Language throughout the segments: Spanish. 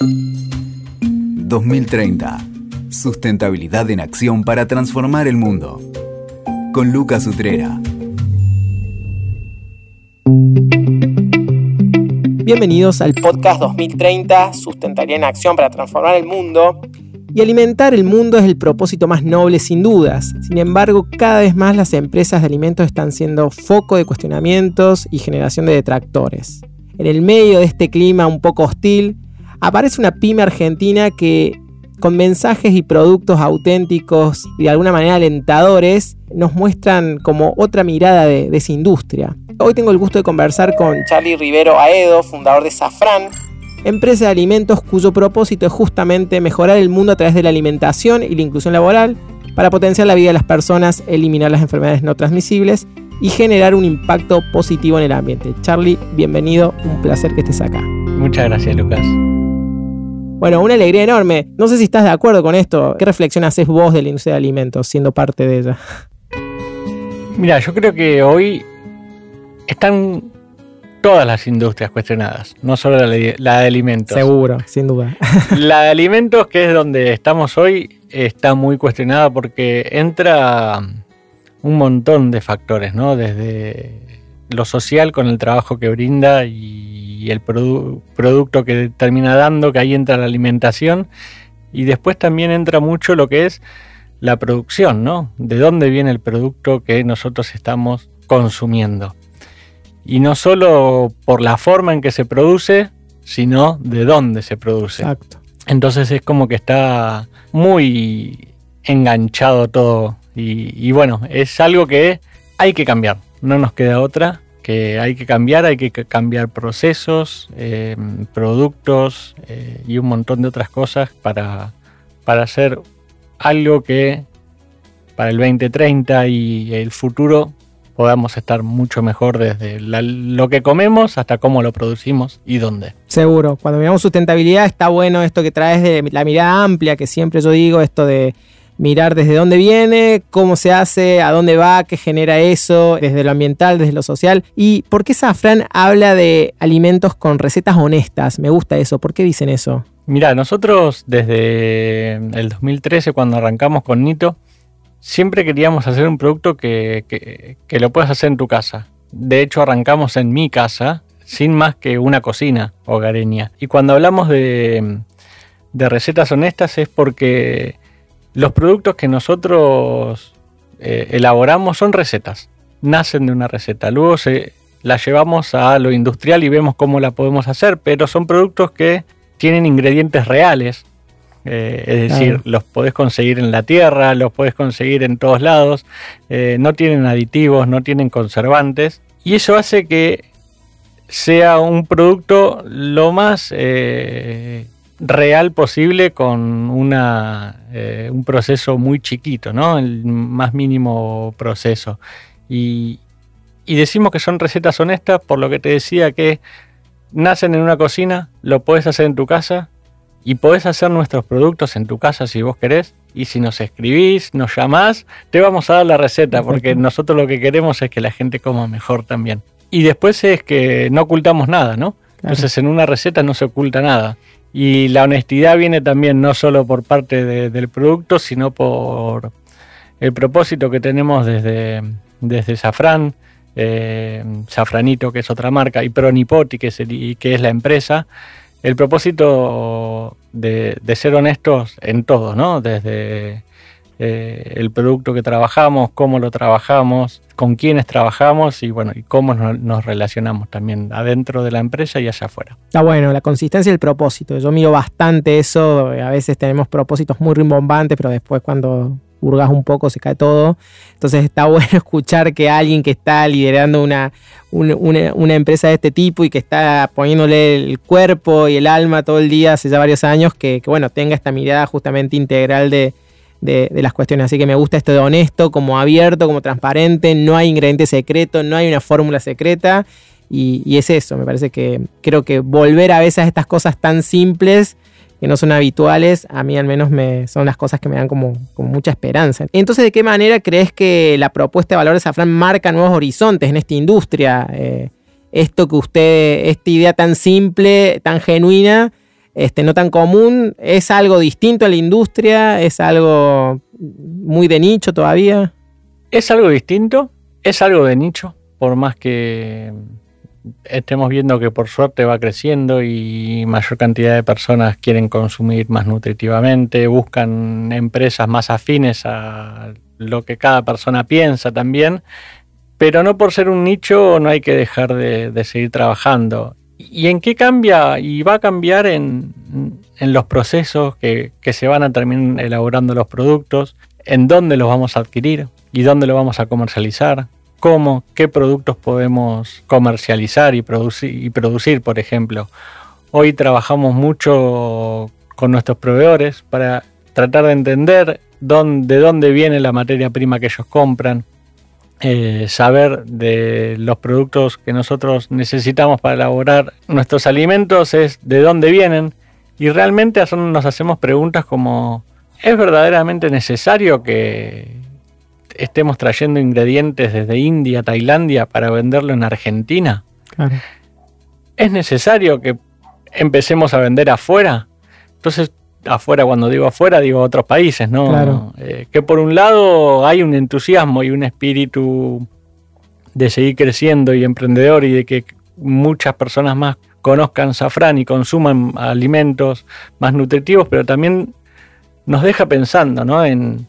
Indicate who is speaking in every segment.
Speaker 1: 2030. Sustentabilidad en acción para transformar el mundo. Con Lucas Utrera.
Speaker 2: Bienvenidos al podcast 2030, Sustentabilidad en Acción para Transformar el Mundo. Y alimentar el mundo es el propósito más noble sin dudas. Sin embargo, cada vez más las empresas de alimentos están siendo foco de cuestionamientos y generación de detractores. En el medio de este clima un poco hostil, aparece una pyme argentina que con mensajes y productos auténticos y de alguna manera alentadores nos muestran como otra mirada de, esa industria. Hoy tengo el gusto de conversar con Charlie Rivero Aedo, fundador de Safran, empresa de alimentos cuyo propósito es justamente mejorar el mundo a través de la alimentación y la inclusión laboral para potenciar la vida de las personas, eliminar las enfermedades no transmisibles y generar un impacto positivo en el ambiente. Charlie, bienvenido, un placer que estés acá.
Speaker 3: Muchas gracias, Lucas.
Speaker 2: Bueno, una alegría enorme. No sé si estás de acuerdo con esto. ¿Qué reflexión haces vos de la industria de alimentos siendo parte de ella?
Speaker 3: Mira, yo creo que hoy están todas las industrias cuestionadas, no solo la, de alimentos.
Speaker 2: Seguro, sin duda.
Speaker 3: la de alimentos, que es donde estamos hoy, está muy cuestionada porque entra un montón de factores, ¿no? Desde lo social con el trabajo que brinda y el producto que termina dando, que ahí entra la alimentación. Y después también entra mucho lo que es la producción, ¿no? De dónde viene el producto que nosotros estamos consumiendo y no solo por la forma en que se produce, sino de dónde se produce.
Speaker 2: Exacto.
Speaker 3: Entonces es como que está muy enganchado todo y, bueno, es algo que hay que cambiar, no nos queda otra, que hay que cambiar, hay que cambiar procesos, eh, productos eh, y un montón de otras cosas para, para hacer algo que para el 2030 y el futuro podamos estar mucho mejor desde lo que comemos hasta cómo lo producimos y dónde.
Speaker 2: Seguro, cuando miramos sustentabilidad está bueno esto que traes de la mirada amplia, que siempre yo digo, esto de mirar desde dónde viene, cómo se hace, a dónde va, qué genera eso, desde lo ambiental, desde lo social. ¿Y por qué Safran habla de alimentos con recetas honestas? Me gusta eso, ¿por qué dicen eso?
Speaker 3: Mira, nosotros desde el 2013, cuando arrancamos con Nito, siempre queríamos hacer un producto que, lo puedas hacer en tu casa. De hecho, arrancamos en mi casa sin más que una cocina hogareña. Y cuando hablamos de, recetas honestas es porque los productos que nosotros eh, elaboramos son recetas, nacen de una receta. Luego se la llevamos a lo industrial y vemos cómo la podemos hacer, pero son productos que tienen ingredientes reales, eh, es decir, los podés conseguir en la tierra, los podés conseguir en todos lados, eh, no tienen aditivos, no tienen conservantes, y eso hace que sea un producto lo más eh, real posible con una, un proceso muy chiquito, ¿no? el más mínimo proceso. Y, y decimos que son recetas honestas por lo que te decía que nacen en una cocina, lo puedes hacer en tu casa y podés hacer nuestros productos en tu casa si vos querés. Y si nos escribís, nos llamás, te vamos a dar la receta, porque nosotros lo que queremos es que la gente coma mejor también. Y después es que no ocultamos nada, ¿no? Entonces en una receta no se oculta nada. Y la honestidad viene también no solo por parte del producto, sino por el propósito que tenemos desde, desde Safran, eh, Safranito, que es otra marca, y Pronipoti, que es la empresa, el propósito de, ser honestos en todo, ¿no? Desde eh, el producto que trabajamos, cómo lo trabajamos, con quiénes trabajamos y bueno, y cómo nos, relacionamos también adentro de la empresa y allá afuera.
Speaker 2: Está bueno, la consistencia y el propósito. Yo miro bastante eso. A veces tenemos propósitos muy rimbombantes, pero después cuando hurgas un poco, se cae todo. Entonces está bueno escuchar que alguien que está liderando una, una, empresa de este tipo y que está poniéndole el cuerpo y el alma todo el día hace ya varios años, que, bueno, tenga esta mirada justamente integral de, las cuestiones. Así que me gusta esto de honesto, como abierto, como transparente, no hay ingrediente secreto, no hay una fórmula secreta. Y, y es eso, me parece que creo que volver a veces a estas cosas tan simples que no son habituales, a mí al menos me, son las cosas que me dan como, mucha esperanza. Entonces, ¿de qué manera crees que la propuesta de valores Safran marca nuevos horizontes en esta industria? Eh, esto que usted, esta idea tan simple, tan genuina, este, no tan común. ¿Es algo distinto a la industria? ¿Es algo muy de nicho todavía?
Speaker 3: Es algo distinto, es algo de nicho, por más que estemos viendo que por suerte va creciendo y mayor cantidad de personas quieren consumir más nutritivamente, buscan empresas más afines a lo que cada persona piensa también, pero no por ser un nicho no hay que dejar de, seguir trabajando. ¿Y en qué cambia? Y va a cambiar en, los procesos que, que, se van a terminar elaborando los productos, en dónde los vamos a adquirir y dónde los vamos a comercializar, cómo, qué productos podemos comercializar y producir, y producir, por ejemplo. Hoy trabajamos mucho con nuestros proveedores para tratar de entender de dónde viene la materia prima que ellos compran, eh, saber de los productos que nosotros necesitamos para elaborar nuestros alimentos es de dónde vienen y realmente nos hacemos preguntas como ¿es verdaderamente necesario que estemos trayendo ingredientes desde India, Tailandia para venderlo en Argentina? ¿Es necesario que empecemos a vender afuera? Entonces, afuera, cuando digo afuera, digo otros países, ¿no? Eh, que por un lado hay un entusiasmo y un espíritu de seguir creciendo y emprendedor y de que muchas personas más conozcan safrán y consuman alimentos más nutritivos, pero también nos deja pensando, ¿no? En,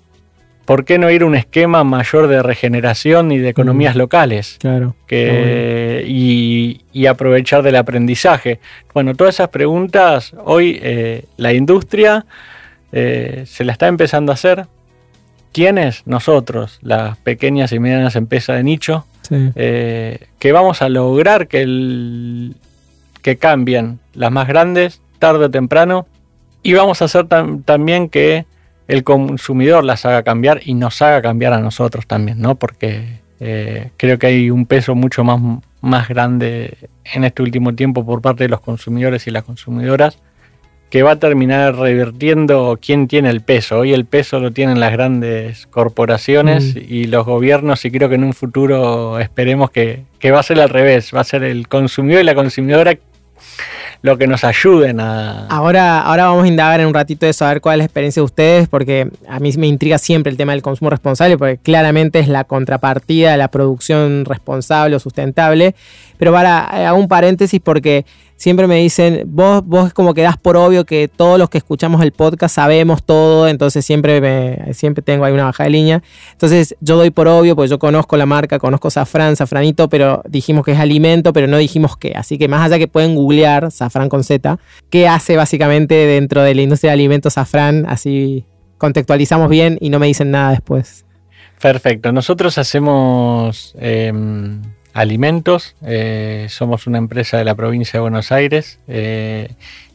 Speaker 3: ¿por qué no ir a un esquema mayor de regeneración y de economías locales?
Speaker 2: Claro.
Speaker 3: y, aprovechar del aprendizaje. Bueno, todas esas preguntas hoy eh, la industria eh, se la está empezando a hacer. ¿Quiénes? Nosotros, las pequeñas y medianas empresas de nicho, eh, que vamos a lograr que, el, que cambien las más grandes tarde o temprano y vamos a hacer también que el consumidor las haga cambiar y nos haga cambiar a nosotros también, ¿no? Porque eh, creo que hay un peso mucho más, más grande en este último tiempo por parte de los consumidores y las consumidoras que va a terminar revirtiendo quién tiene el peso. Hoy el peso lo tienen las grandes corporaciones mm. y los gobiernos y creo que en un futuro esperemos que, que va a ser al revés, va a ser el consumidor y la consumidora lo que nos ayuden a...
Speaker 2: Ahora, ahora vamos a indagar en un ratito de saber cuál es la experiencia de ustedes, porque a mí me intriga siempre el tema del consumo responsable, porque claramente es la contrapartida de la producción responsable o sustentable. Pero para, eh, hago un paréntesis porque siempre me dicen, vos, vos como que das por obvio que todos los que escuchamos el podcast sabemos todo, entonces siempre, me, siempre tengo ahí una baja de línea. Entonces yo doy por obvio, porque yo conozco la marca, conozco Safran, Safranito, pero dijimos que es alimento, pero no dijimos qué. Así que más allá que pueden googlear Safran con Z, ¿qué hace básicamente dentro de la industria de alimentos Safran? Así contextualizamos bien y no me dicen nada después.
Speaker 3: Perfecto, nosotros hacemos... Em, alimentos. Eh, somos una empresa de la provincia de Buenos Aires eh,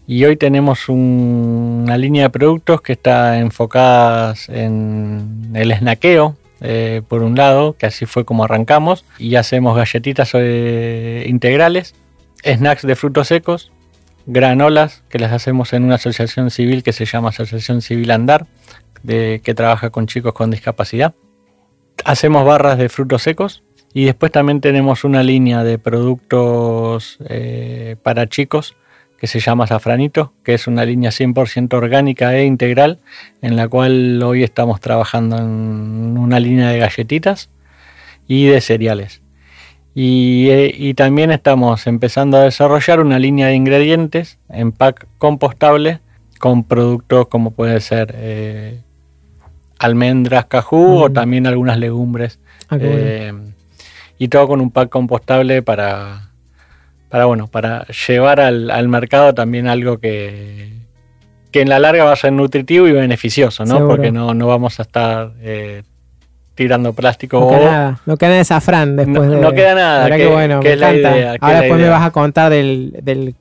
Speaker 3: y hoy tenemos una línea de productos que está enfocada en el snaqueo, eh, por un lado, que así fue como arrancamos, y hacemos galletitas integrales, snacks de frutos secos, granolas, que las hacemos en una asociación civil que se llama Asociación Civil Andar, que trabaja con chicos con discapacidad. Hacemos barras de frutos secos, y después también tenemos una línea de productos eh, para chicos que se llama Safranito, que es una línea 100% orgánica e integral, en la cual hoy estamos trabajando en una línea de galletitas y de cereales. Y, eh, también estamos empezando a desarrollar una línea de ingredientes en pack compostable con productos como puede ser eh, almendras, cajú o también algunas legumbres. Ah, y todo con un pack compostable para, para, bueno, para llevar al, mercado también algo que, que en la larga va a ser nutritivo y beneficioso, ¿no? Porque no, no vamos a estar eh, tirando plástico.
Speaker 2: No queda nada, no queda de safrán después
Speaker 3: no,
Speaker 2: de...
Speaker 3: No queda nada,
Speaker 2: que, bueno, me encanta. Ahora después me vas a contar del, del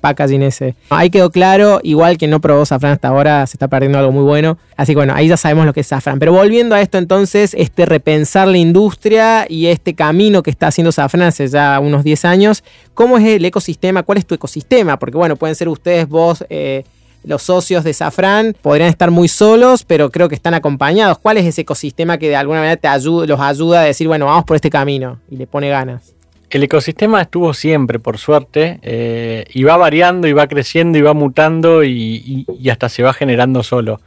Speaker 2: packaging ese. Ahí quedó claro, igual que no probó Safran hasta ahora, se está perdiendo algo muy bueno. Así que bueno, ahí ya sabemos lo que es Safran. Pero volviendo a esto entonces, este repensar la industria y este camino que está haciendo Safran hace ya unos 10 años, ¿cómo es el ecosistema? ¿Cuál es tu ecosistema? Porque bueno, pueden ser ustedes, vos... Eh, los socios de Safran podrían estar muy solos, pero creo que están acompañados. ¿Cuál es ese ecosistema que de alguna manera te ayuda, los ayuda a decir, bueno, vamos por este camino y le pone ganas?
Speaker 3: El ecosistema estuvo siempre, por suerte, eh, y va variando, y va creciendo, y va mutando, y, hasta se va generando solo.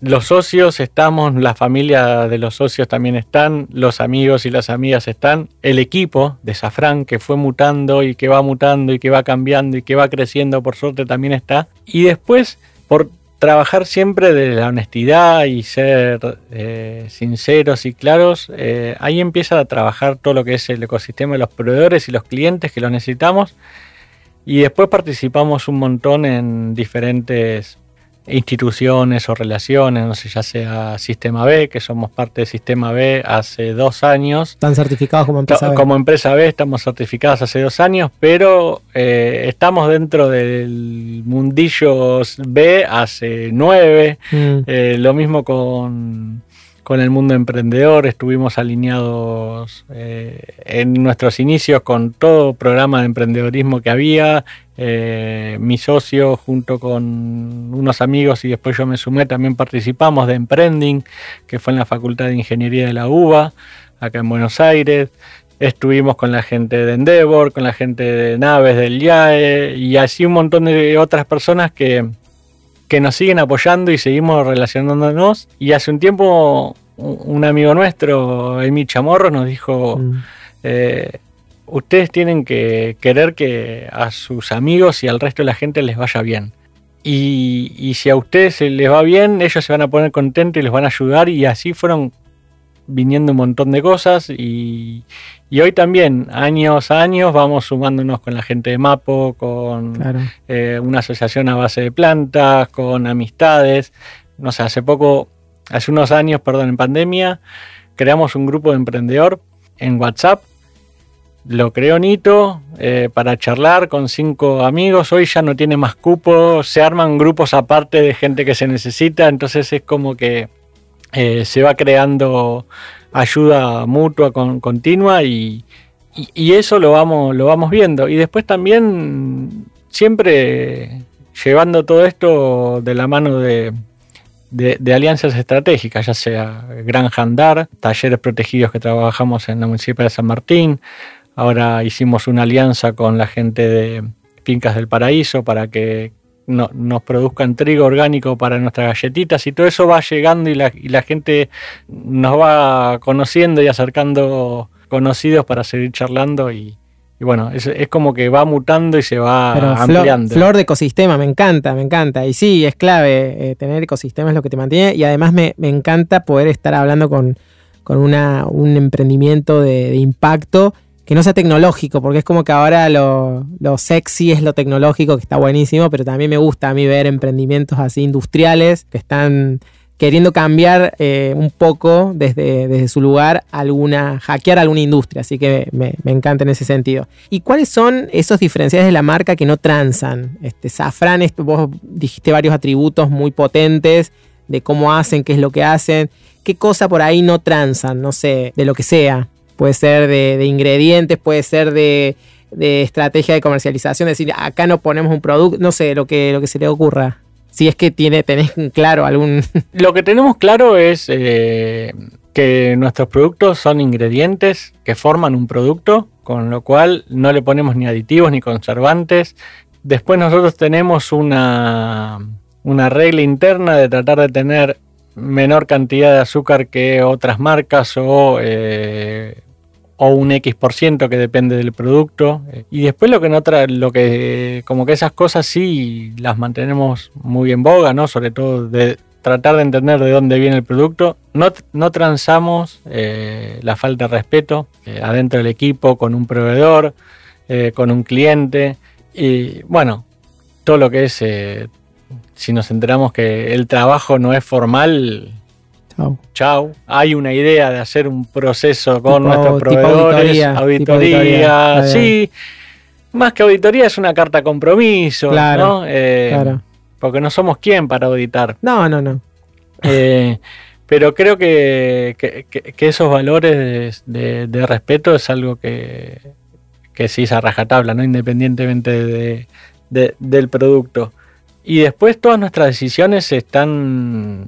Speaker 3: Los socios estamos, la familia de los socios también están, los amigos y las amigas están, el equipo de Safran que fue mutando y que va mutando y que va cambiando y que va creciendo, por suerte también está. Y después, por trabajar siempre de la honestidad y ser eh, sinceros y claros, eh, ahí empieza a trabajar todo lo que es el ecosistema de los proveedores y los clientes que los necesitamos. Y después participamos un montón en diferentes instituciones o relaciones, no sé, ya sea Sistema B, que somos parte de Sistema B hace dos años.
Speaker 2: ¿Están certificados como empresa
Speaker 3: B? Como empresa B estamos certificados hace dos años, pero eh, estamos dentro del mundillo B hace nueve. Mm. Eh, lo mismo con con el mundo emprendedor, estuvimos alineados eh, en nuestros inicios con todo programa de emprendedorismo que había. Eh, mi socio junto con unos amigos y después yo me sumé, también participamos de Emprending, que fue en la Facultad de Ingeniería de la UBA, acá en Buenos Aires. Estuvimos con la gente de Endeavor, con la gente de Naves del IAE y así un montón de otras personas que, que nos siguen apoyando y seguimos relacionándonos. Y hace un tiempo un amigo nuestro, Emi Chamorro, nos dijo, mm. eh, ustedes tienen que querer que a sus amigos y al resto de la gente les vaya bien. Y, si a ustedes les va bien, ellos se van a poner contentos y les van a ayudar. Y así fueron viniendo un montón de cosas. Y, y hoy también, años a años, vamos sumándonos con la gente de Mapo, con eh, una asociación a base de plantas, con amistades. No sé, hace poco, hace unos años, perdón, en pandemia, creamos un grupo de emprendedor en WhatsApp. Lo creó Nito eh, para charlar con cinco amigos. Hoy ya no tiene más cupo, se arman grupos aparte de gente que se necesita, entonces es como que eh, se va creando ayuda mutua con, continua y, eso lo vamos, lo vamos viendo. Y después también siempre llevando todo esto de la mano de, alianzas estratégicas, ya sea Gran Jandar, talleres protegidos que trabajamos en la municipalidad de San Martín. Ahora hicimos una alianza con la gente de Fincas del Paraíso para que nos produzcan trigo orgánico para nuestras galletitas y todo eso va llegando y la, y la gente nos va conociendo y acercando conocidos para seguir charlando y, bueno, es, es, como que va mutando y se va ampliando.
Speaker 2: Flor, de ecosistema, me encanta, me encanta. Y sí, es clave, eh, tener ecosistema es lo que te mantiene. Y además me, encanta poder estar hablando con, con una, un emprendimiento de, de, impacto que no sea tecnológico, porque es como que ahora lo, sexy es lo tecnológico, que está buenísimo, pero también me gusta a mí ver emprendimientos así industriales que están queriendo cambiar eh, un poco desde, desde, su lugar alguna, hackear alguna industria, así que me, encanta en ese sentido. ¿Y cuáles son esos diferenciales de la marca que no transan? Este, Safran, vos dijiste varios atributos muy potentes de cómo hacen, qué es lo que hacen, qué cosa por ahí no transan, no sé, de lo que sea puede ser de, ingredientes, puede ser de, estrategia de comercialización, es decir, acá no ponemos un producto, no sé, lo que, lo que se le ocurra. Si es que tiene, tenés claro algún...
Speaker 3: Lo que tenemos claro es eh, que nuestros productos son ingredientes que forman un producto, con lo cual no le ponemos ni aditivos ni conservantes. Después nosotros tenemos una, una regla interna de tratar de tener menor cantidad de azúcar que otras marcas o eh, o un X por ciento que depende del producto. Y después lo que no trae, lo que como que esas cosas sí las mantenemos muy en boga, ¿no? Sobre todo de tratar de entender de dónde viene el producto. No, no transamos eh, la falta de respeto eh, adentro del equipo, con un proveedor, eh, con un cliente. Y bueno, todo lo que es, si nos enteramos que el trabajo no es formal, Chau. Hay una idea de hacer un proceso con nuestros proveedores, auditoría, sí. Más que auditoría es una carta compromiso, ¿no? Eh, porque no somos quien para auditar.
Speaker 2: No, no, no.
Speaker 3: Eh, pero creo que, esos valores de, respeto es algo que, que sí es a rajatabla, ¿no? Independientemente del producto. Y después todas nuestras decisiones están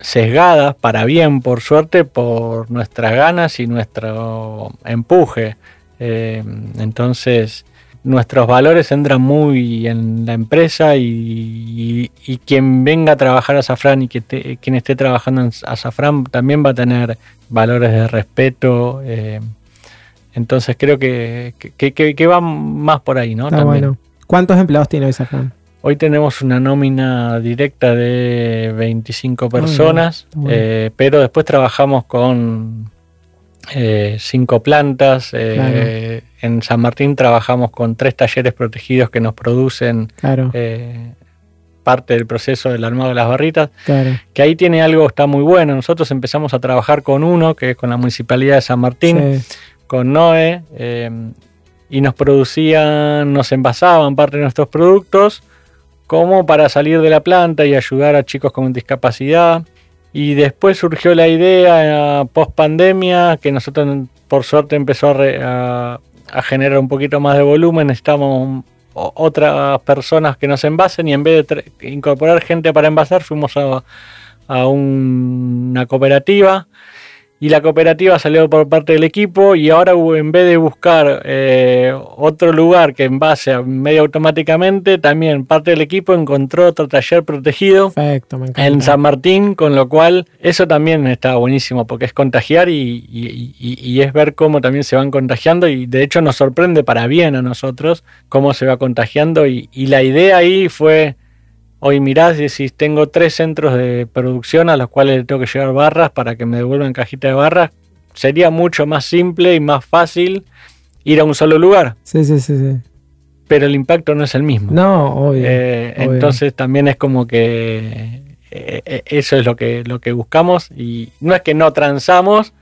Speaker 3: sesgadas para bien, por suerte, por nuestras ganas y nuestro empuje. Eh, entonces, nuestros valores entran muy en la empresa y, quien venga a trabajar a Safran y que quien esté trabajando en Safran también va a tener valores de respeto. Eh, entonces creo que, que, va más por ahí, ¿no?
Speaker 2: bueno. ¿Cuántos empleados tiene hoy Safran?
Speaker 3: Hoy tenemos una nómina directa de 25 personas, eh, pero después trabajamos con eh, cinco plantas. Eh, en San Martín trabajamos con tres talleres protegidos que nos producen eh, parte del proceso del armado de las barritas. Que ahí tiene algo, está muy bueno. Nosotros empezamos a trabajar con uno, que es con la Municipalidad de San Martín, con NOE, y nos producían, nos envasaban parte de nuestros productos como para salir de la planta y ayudar a chicos con discapacidad. Y después surgió la idea, eh, post pandemia, que nosotros por suerte empezó a, generar un poquito más de volumen, necesitamos otras personas que nos envasen y en vez de incorporar gente para envasar fuimos a, a una cooperativa y la cooperativa salió por parte del equipo y ahora en vez de buscar eh, otro lugar que envase medio automáticamente, también parte del equipo encontró otro taller protegido en San Martín, con lo cual eso también está buenísimo porque es contagiar y, es ver cómo también se van contagiando y de hecho nos sorprende para bien a nosotros cómo se va contagiando y la idea ahí fue Hoy mirás y decís, tengo tres centros de producción a los cuales tengo que llevar barras para que me devuelvan cajita de barras. Sería mucho más simple y más fácil ir a un solo lugar.
Speaker 2: Sí, sí, sí, sí.
Speaker 3: Pero el impacto no es el mismo.
Speaker 2: No, obvio.
Speaker 3: Eh, entonces también es como que eh, eh, eso es lo que, lo que buscamos y no es que no transamos,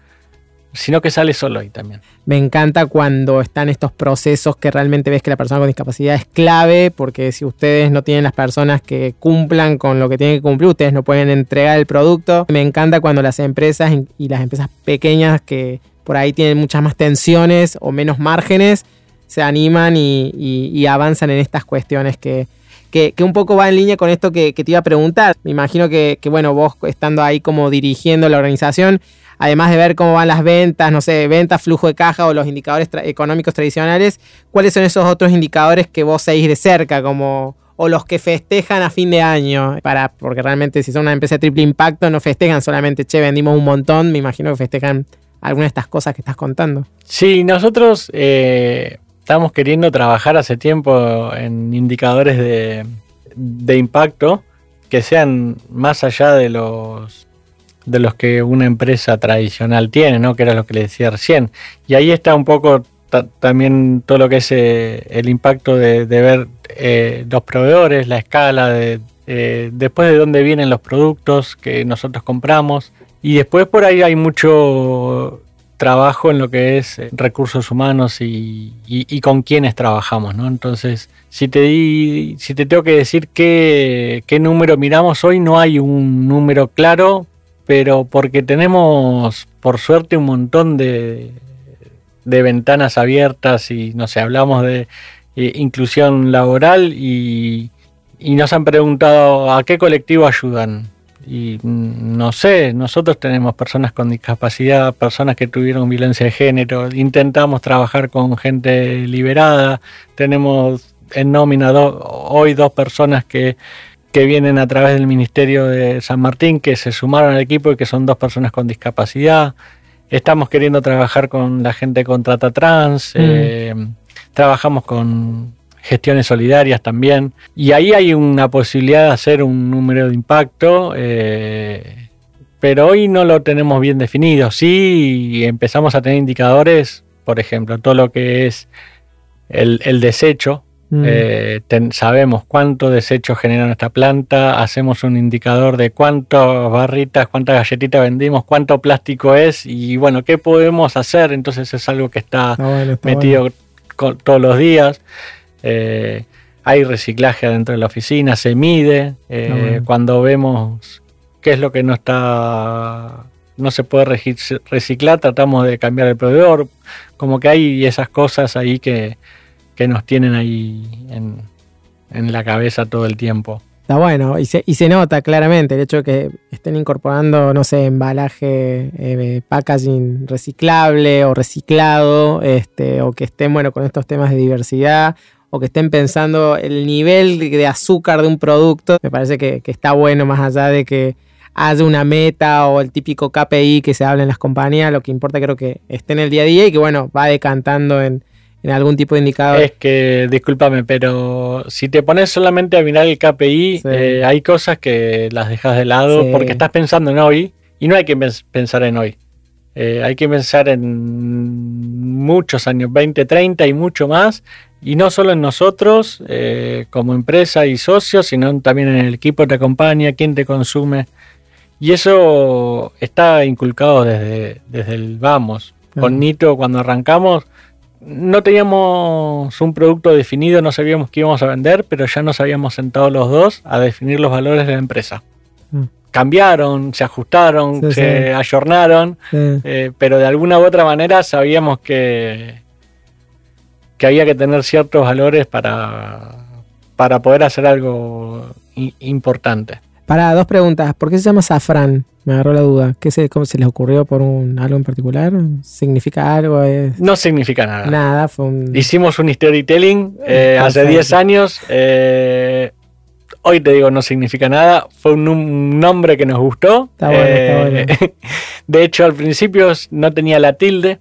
Speaker 3: sino que sale solo ahí también.
Speaker 2: Me encanta cuando están estos procesos que realmente ves que la persona con discapacidad es clave, porque si ustedes no tienen las personas que cumplan con lo que tienen que cumplir, ustedes no pueden entregar el producto. Me encanta cuando las empresas y las empresas pequeñas que por ahí tienen muchas más tensiones o menos márgenes, se animan y, avanzan en estas cuestiones que, que, un poco va en línea con esto que, te iba a preguntar. Me imagino que, que, bueno, vos estando ahí como dirigiendo la organización, además de ver cómo van las ventas, no sé, ventas, flujo de caja o los indicadores económicos tradicionales, ¿cuáles son esos otros indicadores que vos seguís de cerca, como o los que festejan a fin de año, para, porque realmente si son una empresa de triple impacto no festejan solamente, che, vendimos un montón, me imagino que festejan algunas de estas cosas que estás contando.
Speaker 3: Sí, nosotros eh, estamos queriendo trabajar hace tiempo en indicadores de, de impacto que sean más allá de los de los que una empresa tradicional tiene, ¿no? Que era lo que le decía recién. Y ahí está un poco también todo lo que es eh, el impacto de, ver eh, los proveedores, la escala, de, eh, después de dónde vienen los productos que nosotros compramos. Y después por ahí hay mucho trabajo en lo que es recursos humanos y, con quiénes trabajamos, ¿no? Entonces, si te, si te tengo que decir qué, qué número miramos hoy, no hay un número claro, pero porque tenemos, por suerte, un montón de, de ventanas abiertas y, no sé, hablamos de eh, inclusión laboral y, y nos han preguntado a qué colectivo ayudan. Y mm, no sé, nosotros tenemos personas con discapacidad, personas que tuvieron violencia de género, intentamos trabajar con gente liberada, tenemos en nómina hoy dos personas que que vienen a través del Ministerio de San Martín, que se sumaron al equipo y que son dos personas con discapacidad. Estamos queriendo trabajar con la gente con trata trans, mm. eh, trabajamos con gestiones solidarias también. Y ahí hay una posibilidad de hacer un número de impacto, eh, pero hoy no lo tenemos bien definido. Sí empezamos a tener indicadores, por ejemplo, todo lo que es el, el desecho, Mm. Eh, sabemos cuánto desecho genera nuestra planta, hacemos un indicador de cuántas barritas, cuántas galletitas vendimos, cuánto plástico es y bueno, ¿qué podemos hacer? Entonces es algo que está, metido todos los días. Eh, hay reciclaje dentro de la oficina, se mide. Eh, cuando vemos qué es lo que no está no se puede reciclar, tratamos de cambiar el proveedor. Como que hay esas cosas ahí que, que nos tienen ahí en, la cabeza todo el tiempo.
Speaker 2: Está bueno, y se, y se nota claramente el hecho de que estén incorporando, no sé, embalaje, eh, packaging reciclable o reciclado, este, o que estén, bueno, con estos temas de diversidad, o que estén pensando el nivel de azúcar de un producto. Me parece que, que está bueno más allá de que haya una meta o el típico KPI que se habla en las compañías, lo que importa creo que esté en el día a día y que, bueno, va decantando en en algún tipo de indicador.
Speaker 3: Es que, discúlpame, pero si te pones solamente a mirar el KPI,
Speaker 2: Sí.
Speaker 3: eh, hay cosas que las dejas de lado
Speaker 2: Sí.
Speaker 3: porque estás pensando en hoy y no hay que pens- pensar en hoy. Eh, hay que pensar en muchos años, 20, 30 y mucho más. Y no solo en nosotros eh, como empresa y socios, sino también en el equipo que te acompaña, quién te consume. Y eso está inculcado desde, desde el vamos. Con Nito, cuando arrancamos, no teníamos un producto definido, no sabíamos qué íbamos a vender, pero ya nos habíamos sentado los dos a definir los valores de la empresa.
Speaker 2: Mm.
Speaker 3: Cambiaron, se ajustaron,
Speaker 2: Sí,
Speaker 3: se
Speaker 2: sí.
Speaker 3: ayornaron,
Speaker 2: Sí.
Speaker 3: eh, pero de alguna u otra manera sabíamos que, que había que tener ciertos valores para, para poder hacer algo importante.
Speaker 2: Para dos preguntas. ¿Por qué se llama safrán? Me agarró la duda. ¿Qué se, cómo se les ocurrió por un, algo en particular? ¿Significa algo? ¿Es
Speaker 3: No significa nada.
Speaker 2: nada? Fue un...
Speaker 3: Hicimos un storytelling eh, hace
Speaker 2: Perfecto.
Speaker 3: 10 años. eh, hoy te digo, no significa nada. Fue un, un nombre que nos gustó.
Speaker 2: Está bueno, está
Speaker 3: De hecho, al principio no tenía la tilde,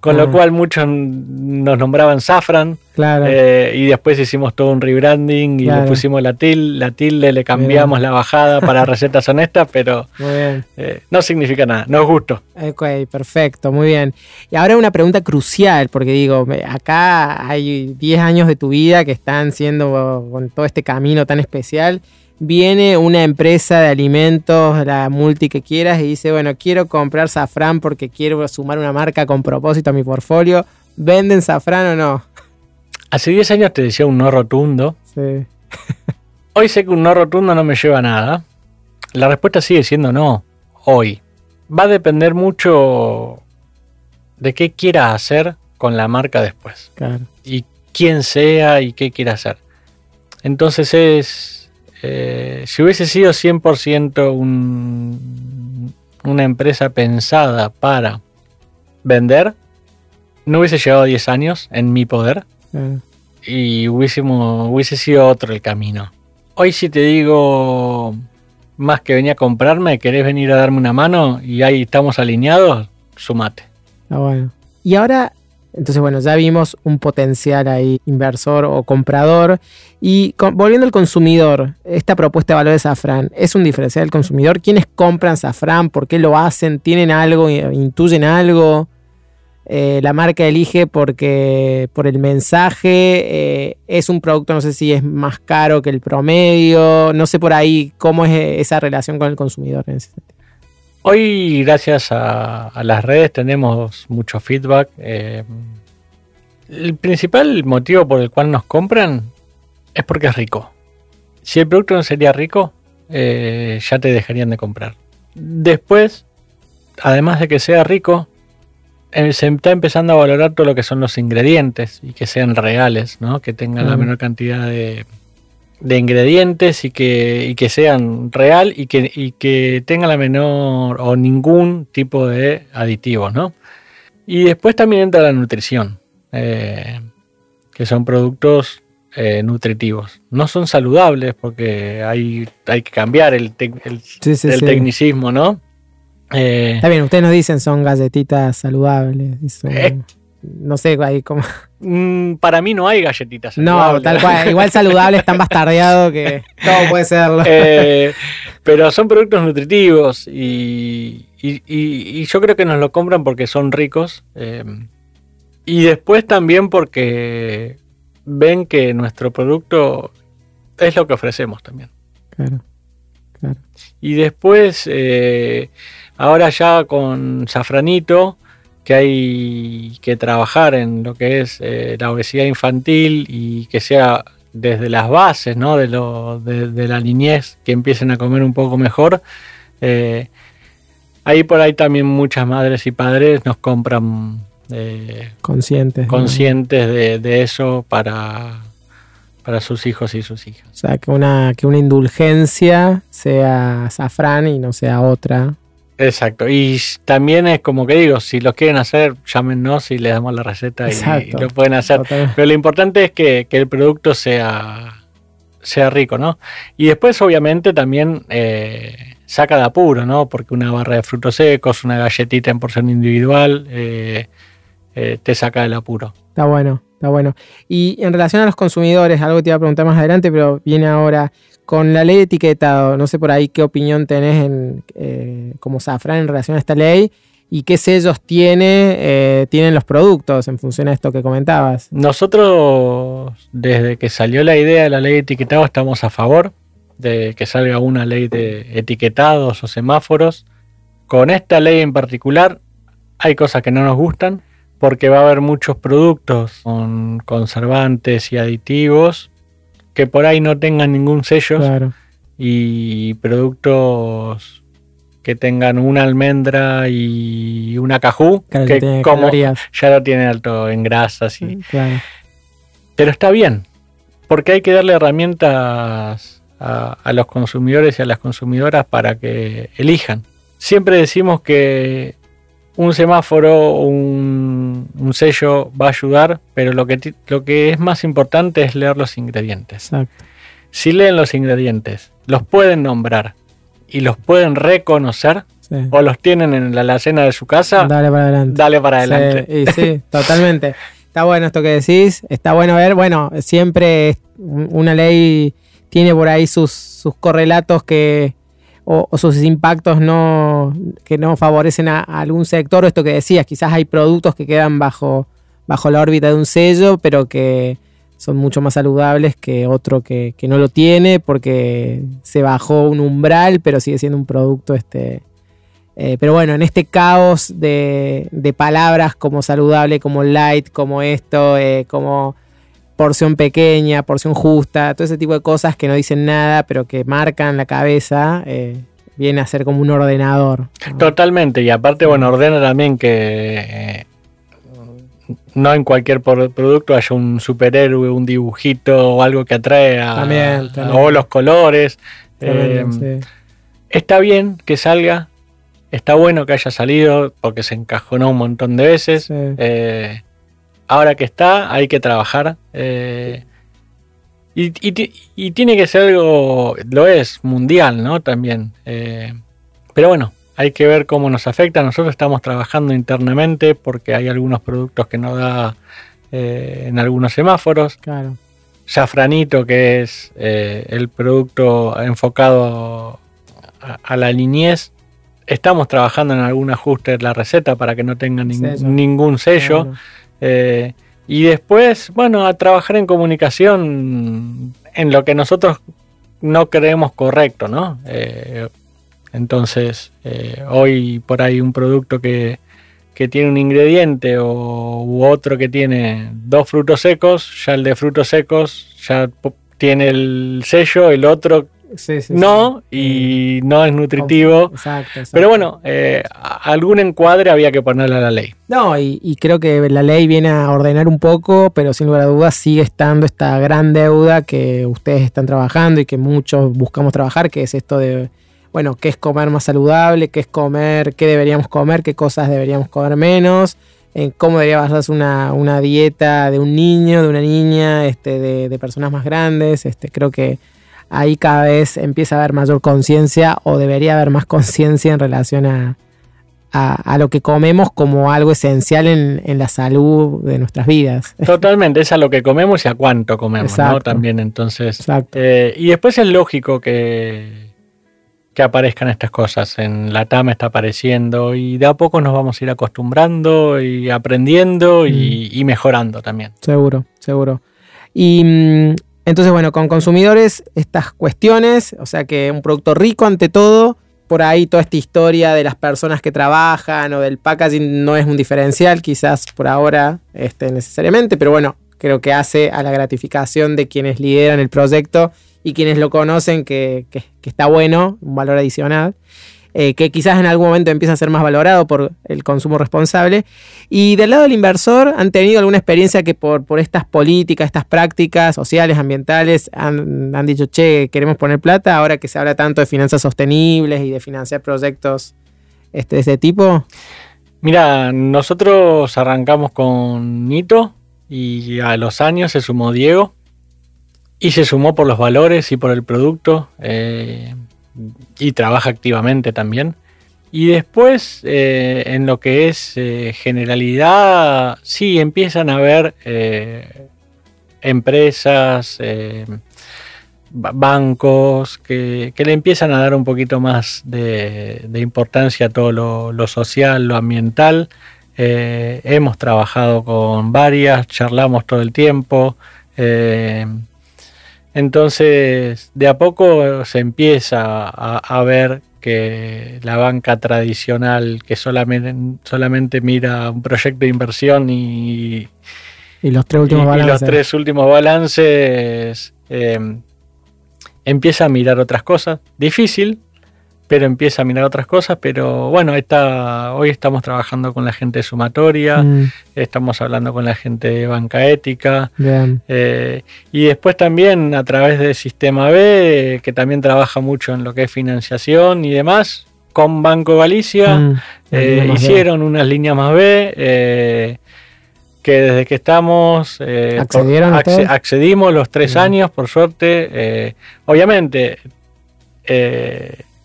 Speaker 3: con
Speaker 2: Ah.
Speaker 3: lo cual muchos nos nombraban Safran.
Speaker 2: Claro.
Speaker 3: eh, y después hicimos todo un rebranding y
Speaker 2: Claro.
Speaker 3: le pusimos la, til- la tilde, le cambiamos la bajada para recetas honestas, pero
Speaker 2: Muy bien.
Speaker 3: eh, no significa nada. Nos gustó.
Speaker 2: Ok, perfecto, muy bien. Y ahora una pregunta crucial, porque digo, acá hay 10 años de tu vida que están siendo con todo este camino tan especial. Viene una empresa de alimentos, la multi que quieras, y dice, bueno, quiero comprar safrán porque quiero sumar una marca con propósito a mi portfolio. ¿Venden safrán o no?
Speaker 3: Hace 10 años te decía un no rotundo.
Speaker 2: Sí.
Speaker 3: Hoy sé que un no rotundo no me lleva a nada. La respuesta sigue siendo no. Hoy. Va a depender mucho de qué quiera hacer con la marca después.
Speaker 2: Claro.
Speaker 3: Y quién sea y qué quiera hacer. Entonces es... eh, si hubiese sido 100% un- una empresa pensada para vender, no hubiese llegado a 10 años en mi poder y hubiésemos, hubiese sido otro el camino. Hoy si te digo más que venía a comprarme, querés venir a darme una mano y ahí estamos alineados, sumate.
Speaker 2: Está bueno. Y ahora, entonces, bueno, ya vimos un potencial ahí, inversor o comprador. Y volviendo al consumidor, esta propuesta de valor de Safran, ¿es un diferencial del consumidor? ¿Quiénes compran Safran? ¿Por qué lo hacen? ¿Tienen algo? ¿Intuyen algo? Eh, la marca elige porque por el mensaje eh, es un producto, no sé si es más caro que el promedio, no sé por ahí cómo es eh, esa relación con el consumidor en ese sentido.
Speaker 3: Hoy gracias a, a las redes tenemos mucho feedback. eh, el principal motivo por el cual nos compran es porque es rico. Si el producto no sería rico, eh, ya te dejarían de comprar. Después, además de que sea rico, eh, se está empezando a valorar todo lo que son los ingredientes y que sean reales, ¿no? que tengan la menor cantidad de, de ingredientes y que, y que sean real y que, y que tengan la menor o ningún tipo de aditivos. ¿no? Y después también entra la nutrición, eh, que son productos eh, nutritivos. No son saludables porque hay, hay que cambiar el, tec- el-
Speaker 2: Sí, sí,
Speaker 3: el
Speaker 2: sí.
Speaker 3: tecnicismo, ¿no? Eh,
Speaker 2: Está bien, ustedes nos dicen son galletitas saludables. son-. No sé, ahí como.
Speaker 3: mm, para mí no hay galletitas
Speaker 2: No, tal cual. Igual saludable es tan bastardeado que todo puede serlo.
Speaker 3: Eh, pero son productos nutritivos y, y- y- y yo creo que nos lo compran porque son ricos. eh, y después también porque ven que nuestro producto es lo que ofrecemos también.
Speaker 2: Claro, claro.
Speaker 3: Y después, eh, ahora ya con Safranito, que hay que trabajar en lo que es eh, la obesidad infantil y que sea desde las bases, ¿no? De, lo, de, de la niñez, que empiecen a comer un poco mejor. Eh, ahí por ahí también muchas madres y padres nos compran eh,
Speaker 2: Conscientes. ¿no?
Speaker 3: conscientes de, de eso para, para sus hijos y sus hijas.
Speaker 2: O sea, que una, que una indulgencia sea azafrán y no sea otra.
Speaker 3: Exacto. Y también es como que digo, si lo quieren hacer, llámenos y les damos la receta y, lo pueden hacer. Pero lo importante es que, que el producto sea, sea rico, ¿no? Y después, obviamente, también eh, saca de apuro, ¿no? Porque una barra de frutos secos, una galletita en porción individual, eh, eh, te saca del apuro.
Speaker 2: Está bueno, está bueno. Y en relación a los consumidores, algo que te iba a preguntar más adelante, pero viene ahora. Con la ley de etiquetado, no sé por ahí qué opinión tenés en, eh, como Safran en relación a esta ley y qué sellos tiene, eh, tienen los productos en función a esto que comentabas.
Speaker 3: Nosotros, desde que salió la idea de la ley de etiquetado, estamos a favor de que salga una ley de etiquetados o semáforos. Con esta ley en particular, hay cosas que no nos gustan, porque va a haber muchos productos con conservantes y aditivos que por ahí no tengan ningún sello
Speaker 2: Claro,
Speaker 3: y productos que tengan una almendra y una cajú,
Speaker 2: claro, que
Speaker 3: como
Speaker 2: calorías.
Speaker 3: ya lo tienen alto en grasas y
Speaker 2: Claro,
Speaker 3: pero está bien, porque hay que darle herramientas a, a los consumidores y a las consumidoras para que elijan. Siempre decimos que un semáforo, un, un sello va a ayudar, pero lo que, lo que es más importante es leer los ingredientes.
Speaker 2: exacto.
Speaker 3: Si leen los ingredientes, los pueden nombrar y los pueden reconocer
Speaker 2: sí.
Speaker 3: o los tienen en la alacena de su casa,
Speaker 2: Dale para adelante.
Speaker 3: dale para adelante.
Speaker 2: Sí, y sí, totalmente. Está bueno esto que decís, está bueno ver, bueno, siempre una ley tiene por ahí sus, sus correlatos que o, sus impactos no que no favorecen a, a algún sector, o esto que decías, quizás hay productos que quedan bajo bajo la órbita de un sello, pero que son mucho más saludables que otro que, que no lo tiene porque se bajó un umbral, pero sigue siendo un producto este eh, pero bueno, en este caos de, de palabras como saludable, como light, como esto, eh, como porción pequeña, porción justa, todo ese tipo de cosas que no dicen nada, pero que marcan la cabeza, eh, viene a ser como un ordenador. ¿no?
Speaker 3: Totalmente, y aparte, bueno, ordena también que eh, no en cualquier producto haya un superhéroe, un dibujito o algo que atrae a,
Speaker 2: También, también.
Speaker 3: o los colores. Eh,
Speaker 2: sí.
Speaker 3: Está bien que salga, está bueno que haya salido porque se encajonó un montón de veces.
Speaker 2: Sí.
Speaker 3: Ahora que está, hay que trabajar. eh, y, y ti- y tiene que ser algo, lo es, mundial, ¿no? También. eh, pero bueno, hay que ver cómo nos afecta. Nosotros estamos trabajando internamente porque hay algunos productos que no da eh, en algunos semáforos.
Speaker 2: Claro.
Speaker 3: Safranito, que es el producto enfocado a, a la niñez. Estamos trabajando en algún ajuste de la receta para que no tenga ningún sello.
Speaker 2: Claro.
Speaker 3: Eh, y después, bueno, a trabajar en comunicación en lo que nosotros no creemos correcto, ¿no? Eh, entonces, eh, hoy por ahí un producto que, que tiene un ingrediente o, u otro que tiene dos frutos secos, ya el de frutos secos ya tiene el sello, el otro
Speaker 2: Sí, sí,
Speaker 3: no,
Speaker 2: sí.
Speaker 3: y no es nutritivo.
Speaker 2: Exacto, exacto.
Speaker 3: Pero bueno, eh, algún encuadre había que ponerle a la ley.
Speaker 2: No, y, y creo que la ley viene a ordenar un poco, pero sin lugar a dudas sigue estando esta gran deuda que ustedes están trabajando y que muchos buscamos trabajar, que es esto de, bueno, qué es comer más saludable, qué es comer, qué deberíamos comer, qué cosas deberíamos comer menos, en cómo debería basarse una, una dieta de un niño, de una niña, este, de, de personas más grandes. Este, creo que ahí cada vez empieza a haber mayor conciencia o debería haber más conciencia en relación a, a, a lo que comemos como algo esencial en, en la salud de nuestras vidas.
Speaker 3: Totalmente, es a lo que comemos y a cuánto comemos, ¿no? También, entonces.
Speaker 2: Exacto.
Speaker 3: eh, y después es lógico que, que aparezcan estas cosas. En la TAM está apareciendo y de a poco nos vamos a ir acostumbrando y aprendiendo y,
Speaker 2: Mm.
Speaker 3: y mejorando también.
Speaker 2: Seguro, seguro. Y mm, entonces, bueno, con consumidores, estas cuestiones, o sea que un producto rico ante todo, por ahí toda esta historia de las personas que trabajan o del packaging no es un diferencial, quizás por ahora este, necesariamente, pero bueno, creo que hace a la gratificación de quienes lideran el proyecto y quienes lo conocen que, que- que está bueno, un valor adicional. Eh, que quizás en algún momento empieza a ser más valorado por el consumo responsable. Y del lado del inversor, ¿han tenido alguna experiencia que por, por estas políticas, estas prácticas sociales, ambientales, han, han dicho, che, queremos poner plata ahora que se habla tanto de finanzas sostenibles y de financiar proyectos este, de ese tipo?
Speaker 3: Mira, nosotros arrancamos con Nito y a los años se sumó Diego y se sumó por los valores y por el producto eh, y trabaja activamente también. Y después, eh, en lo que es eh, generalidad, sí empiezan a haber empresas, bancos que, le empiezan a dar un poquito más de, importancia a todo lo, social, lo ambiental. hemos trabajado con varias, charlamos todo el tiempo. Entonces, de a poco se empieza a, ver que la banca tradicional que solamente, solamente mira un proyecto de inversión y,
Speaker 2: los tres últimos balances,
Speaker 3: los tres últimos balances eh, empieza a mirar otras cosas. Difícil, pero empieza a mirar otras cosas. Pero bueno, está, hoy estamos trabajando con la gente de sumatoria, mm. estamos hablando con la gente de banca ética. Eh, y después también a través del sistema B, que también trabaja mucho en lo que es financiación y demás. Con Banco Galicia mm, eh, hicieron unas líneas más B eh, que desde que estamos accedimos los tres años, por suerte. obviamente,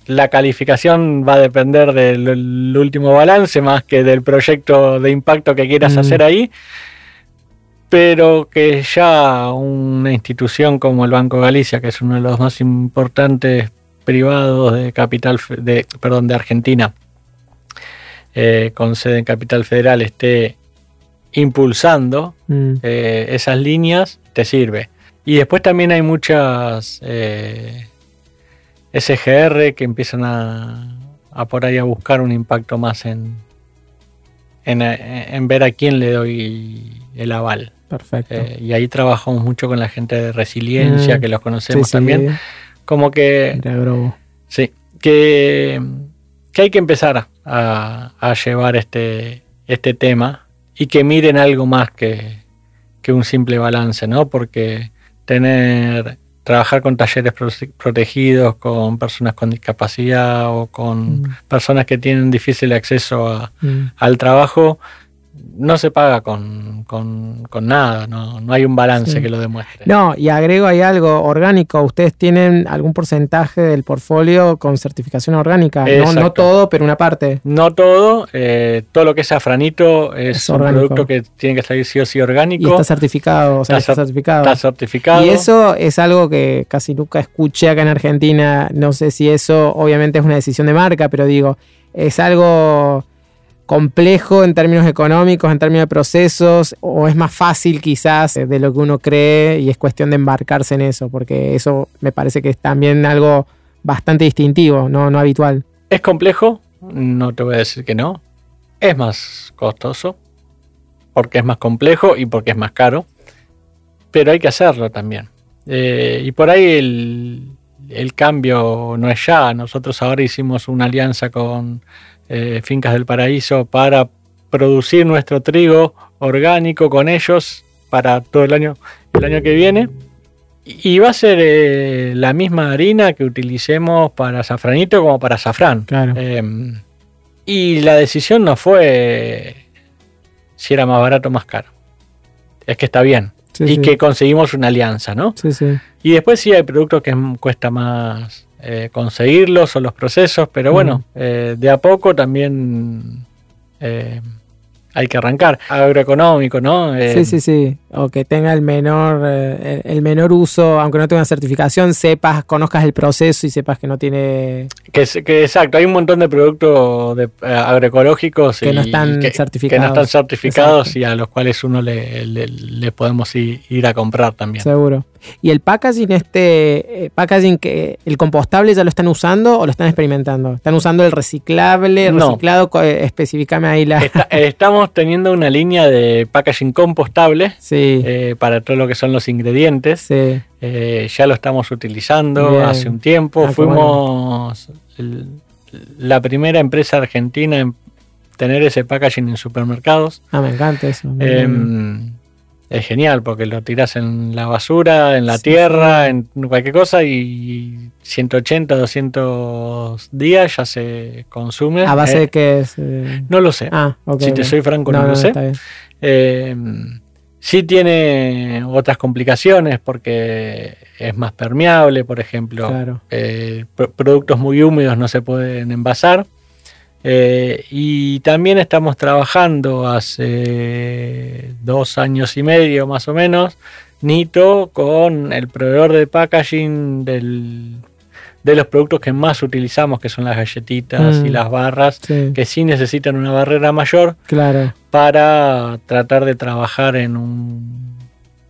Speaker 3: la calificación va a depender del último balance más que del proyecto de impacto que quieras mm. hacer ahí. Pero que ya una institución como el Banco Galicia, que es uno de los más importantes privados de capital de, perdón, de Argentina, eh, con sede en Capital Federal, esté impulsando mm. eh, esas líneas, te sirve. Y después también hay muchas eh, SGR que empiezan a, por ahí a buscar un impacto más en, en, ver a quién le doy el aval.
Speaker 2: Perfecto.
Speaker 3: Eh, y ahí trabajamos mucho con la gente de resiliencia, mm. que los conocemos también. Como que. Sí, que, que, hay que empezar a, a, llevar este, este tema y que miren algo más que, que un simple balance, ¿no? Porque tener trabajar con talleres protegidos, con personas con discapacidad o con mm. personas que tienen difícil acceso mm. al trabajo, no se paga con, nada, no, hay un balance que lo demuestre.
Speaker 2: No, y agrego ahí algo orgánico. ¿Ustedes tienen algún porcentaje del portfolio con certificación orgánica? No, todo, pero una parte.
Speaker 3: No todo, eh, todo lo que es afranito es, un producto que tiene que salir sí o sí orgánico.
Speaker 2: Y está certificado, o sea, está, certificado.
Speaker 3: Está certificado.
Speaker 2: Y eso es algo que casi nunca escuché acá en Argentina. No sé si eso obviamente es una decisión de marca, pero digo, es algo complejo en términos económicos, en términos de procesos, o es más fácil quizás de lo que uno cree y es cuestión de embarcarse en eso, porque eso me parece que es también algo bastante distintivo, no, no habitual.
Speaker 3: Es complejo, no te voy a decir que no. Es más costoso, porque es más complejo y porque es más caro, pero hay que hacerlo también. Eh, y por ahí el cambio no es ya. Nosotros ahora hicimos una alianza con eh, Fincas del Paraíso para producir nuestro trigo orgánico con ellos para todo el año, el año que viene. Y va a ser eh, la misma harina que utilicemos para safranito como para safrán. Em, y la decisión no fue si era más barato o más caro. Es que está bien. y que conseguimos una alianza, ¿no? Y después sí hay productos que cuesta más eh, conseguirlos o los procesos, pero bueno, eh, de a poco también eh, hay que arrancar. Agroeconómico, ¿no?
Speaker 2: sí, sí, sí. O que tenga el menor, el, menor uso, aunque no tenga certificación, sepas, conozcas el proceso y sepas que no tiene.
Speaker 3: Que, que exacto, hay un montón de productos de, agroecológicos
Speaker 2: que no están certificados.
Speaker 3: Que no están certificados y a los cuales uno le, le, podemos ir, a comprar también.
Speaker 2: Seguro. ¿Y el packaging, este eh, packaging que el compostable ya lo están usando o lo están experimentando? ¿Están usando el reciclable, reciclado? Eh, específicame ahí la.
Speaker 3: estamos teniendo una línea de packaging compostable eh, para todo lo que son los ingredientes. ya lo estamos utilizando hace un tiempo. Ah, Fuimos la primera empresa argentina en tener ese packaging en supermercados.
Speaker 2: Ah, me encanta eso.
Speaker 3: Em, es genial porque lo tiras en la basura, en la tierra, en cualquier cosa y 180, 200 días ya se consume.
Speaker 2: ¿A base
Speaker 3: Eh,
Speaker 2: de qué es? eh?
Speaker 3: No lo sé.
Speaker 2: Ah,
Speaker 3: si te soy franco, no, lo sé. Eh, sí tiene otras complicaciones porque es más permeable, por ejemplo.
Speaker 2: Claro.
Speaker 3: Eh, pro- productos muy húmedos no se pueden envasar. Eh, y también estamos trabajando hace dos años y medio más o menos, Nito, con el proveedor de packaging del- de los productos que más utilizamos, que son las galletitas
Speaker 2: Mm.
Speaker 3: y las barras,
Speaker 2: Sí,
Speaker 3: que sí necesitan una barrera mayor
Speaker 2: claro.
Speaker 3: Para tratar de trabajar en un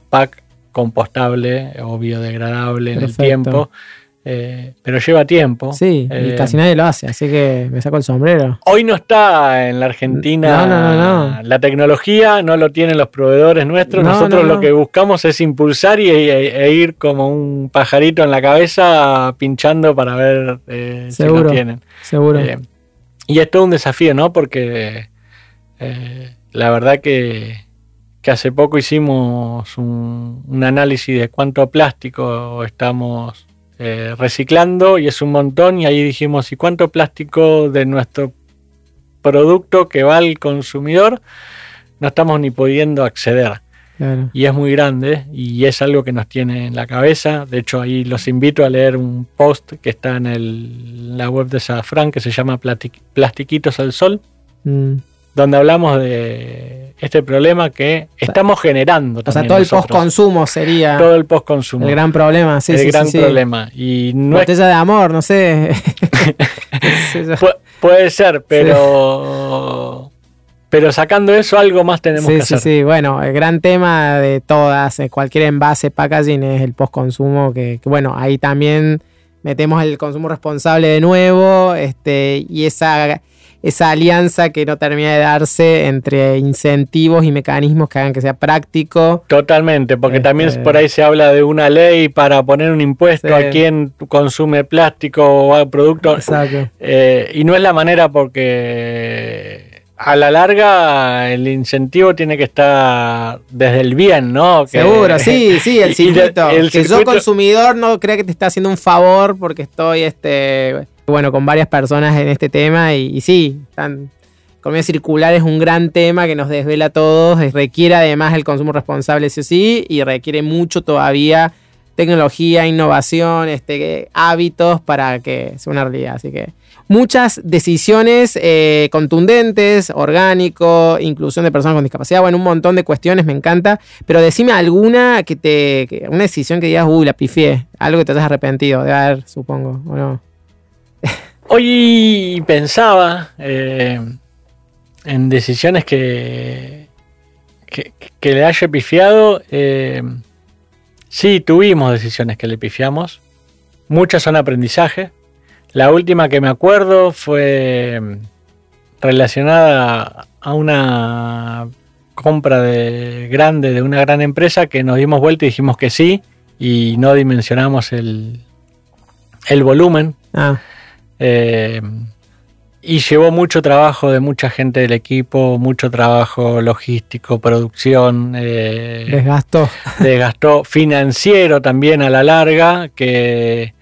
Speaker 3: pack compostable o biodegradable en el tiempo. Eh, pero lleva tiempo.
Speaker 2: Sí, y
Speaker 3: Eh,
Speaker 2: casi nadie lo hace, así que me saco el sombrero.
Speaker 3: Hoy no está en la Argentina
Speaker 2: No, no, no, no.
Speaker 3: la tecnología, no lo tienen los proveedores nuestros.
Speaker 2: No,
Speaker 3: Nosotros
Speaker 2: no,
Speaker 3: lo que buscamos es impulsar y, e- e ir como un pajarito en la cabeza pinchando para ver eh, si lo tienen.
Speaker 2: Seguro.
Speaker 3: Y es todo un desafío, ¿no? Porque eh, la verdad que, que hace poco hicimos un, un análisis de cuánto plástico estamos eh, reciclando y es un montón y ahí dijimos, ¿y cuánto plástico de nuestro producto que va al consumidor no estamos ni pudiendo acceder?
Speaker 2: claro.
Speaker 3: y es muy grande y es algo que nos tiene en la cabeza. De hecho, ahí los invito a leer un post que está en el- la web de Safran que se llama Plastiquitos al Sol,
Speaker 2: Mm.
Speaker 3: Donde hablamos de este problema que estamos generando.
Speaker 2: O sea, todo el post-consumo sería
Speaker 3: Todo el post-consumo.
Speaker 2: el gran problema. Sí,
Speaker 3: el
Speaker 2: sí,
Speaker 3: gran
Speaker 2: sí, sí.
Speaker 3: problema. Y no es-
Speaker 2: Botella de amor, no sé. Sí,
Speaker 3: pu- puede ser, pero. Pero sacando eso, algo más tenemos
Speaker 2: Sí,
Speaker 3: que
Speaker 2: sí,
Speaker 3: hacer.
Speaker 2: sí. Bueno, el gran tema de todas, eh, cualquier envase, packaging es el post-consumo, que, que, bueno, ahí también metemos el consumo responsable de nuevo, este, y esa, esa alianza que no termina de darse entre incentivos y mecanismos que hagan que sea práctico.
Speaker 3: Totalmente, porque
Speaker 2: Este-
Speaker 3: también por ahí se habla de una ley para poner un impuesto
Speaker 2: Sí.
Speaker 3: a quien consume plástico o producto.
Speaker 2: Exacto.
Speaker 3: Eh, y no es la manera porque a la larga el incentivo tiene que estar desde el bien, ¿no? Que-
Speaker 2: Seguro, sí, sí, el circuito.
Speaker 3: el
Speaker 2: que yo consumidor no crea que te está haciendo un favor porque estoy, este, bueno, con varias personas en este tema y, y sí, están, economía circular es un gran tema que nos desvela a todos, requiere además el consumo responsable, sí o sí, y requiere mucho todavía tecnología, innovación, este, hábitos para que sea una realidad. Así que muchas decisiones eh, contundentes, orgánico, inclusión de personas con discapacidad, bueno, un montón de cuestiones, me encanta. Pero decime alguna que te. que- una decisión que digas, uy, la pifié. Algo que te hayas arrepentido de haber, supongo, o no.
Speaker 3: Hoy pensaba eh, en decisiones que, que, le haya pifiado. eh, sí, tuvimos decisiones que le pifiamos. Muchas son aprendizaje. La última que me acuerdo fue mm, relacionada a una compra de grande de una gran empresa que nos dimos vuelta y dijimos que sí y no dimensionamos el, el volumen
Speaker 2: Ah,
Speaker 3: eh, y llevó mucho trabajo de mucha gente del equipo, mucho trabajo logístico, producción, eh,
Speaker 2: desgasto.
Speaker 3: desgastó financiero también a la larga, que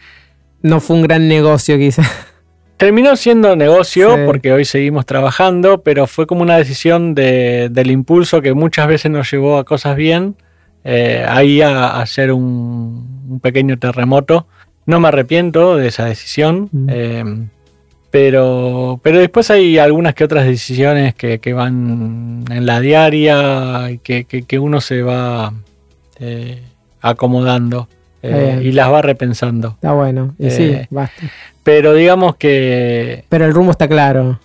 Speaker 2: No fue un gran negocio, quizás.
Speaker 3: terminó siendo negocio
Speaker 2: Sí.
Speaker 3: porque hoy seguimos trabajando, pero fue como una decisión de- del impulso que muchas veces nos llevó a cosas bien, eh, ahí a, a hacer un, un pequeño terremoto. No me arrepiento de esa decisión,
Speaker 2: Mm.
Speaker 3: eh, pero, pero después hay algunas que otras decisiones que, que van en la diaria y que, que- que uno se va eh, acomodando eh, y las va repensando.
Speaker 2: Está bueno. Y sí,
Speaker 3: Eh,
Speaker 2: basta.
Speaker 3: Pero digamos que
Speaker 2: Pero el rumbo está claro.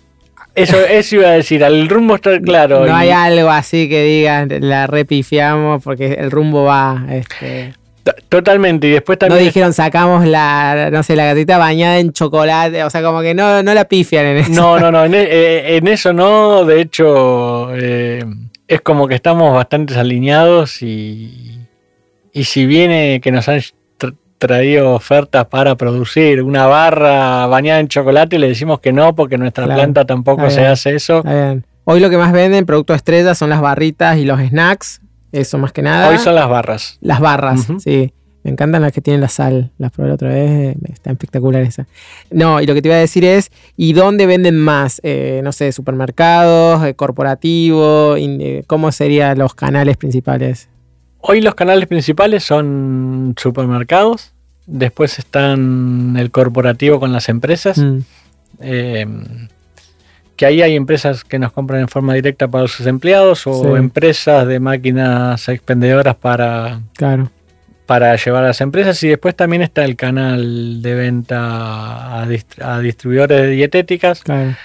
Speaker 3: eso, eso iba a decir, el rumbo está claro.
Speaker 2: No
Speaker 3: y-
Speaker 2: hay algo así que digan, la repifiamos porque el rumbo va. Este.
Speaker 3: to- totalmente, y después
Speaker 2: No
Speaker 3: también...
Speaker 2: dijeron sacamos la, no sé, la gatita bañada en chocolate. O sea, como que no, no la pifian en eso.
Speaker 3: No, no, no, en, e- eh, en eso no, de hecho eh, es como que estamos bastante alineados y, y si viene que nos han tr- traído ofertas para producir una barra bañada en chocolate y le decimos que no porque nuestra
Speaker 2: Claro.
Speaker 3: planta tampoco se hace eso.
Speaker 2: Hoy lo que más venden, producto estrella, son las barritas y los snacks. Eso más que nada.
Speaker 3: Hoy son las barras.
Speaker 2: Las barras, sí. Me encantan las que tienen la sal. Las probé la otra vez. eh, Está espectacular esa. No, y lo que te iba a decir es, ¿y dónde venden más? Eh, no sé, supermercados, eh, corporativo, in- eh, ¿cómo serían los canales principales?
Speaker 3: Hoy los canales principales son supermercados, después están el corporativo con las empresas,
Speaker 2: Mm,
Speaker 3: eh, que ahí hay empresas que nos compran en forma directa para sus empleados o
Speaker 2: Sí.
Speaker 3: empresas de máquinas expendedoras para,
Speaker 2: claro,
Speaker 3: para llevar a las empresas. Y después también está el canal de venta a, dist- a distribuidores de dietéticas,
Speaker 2: claro.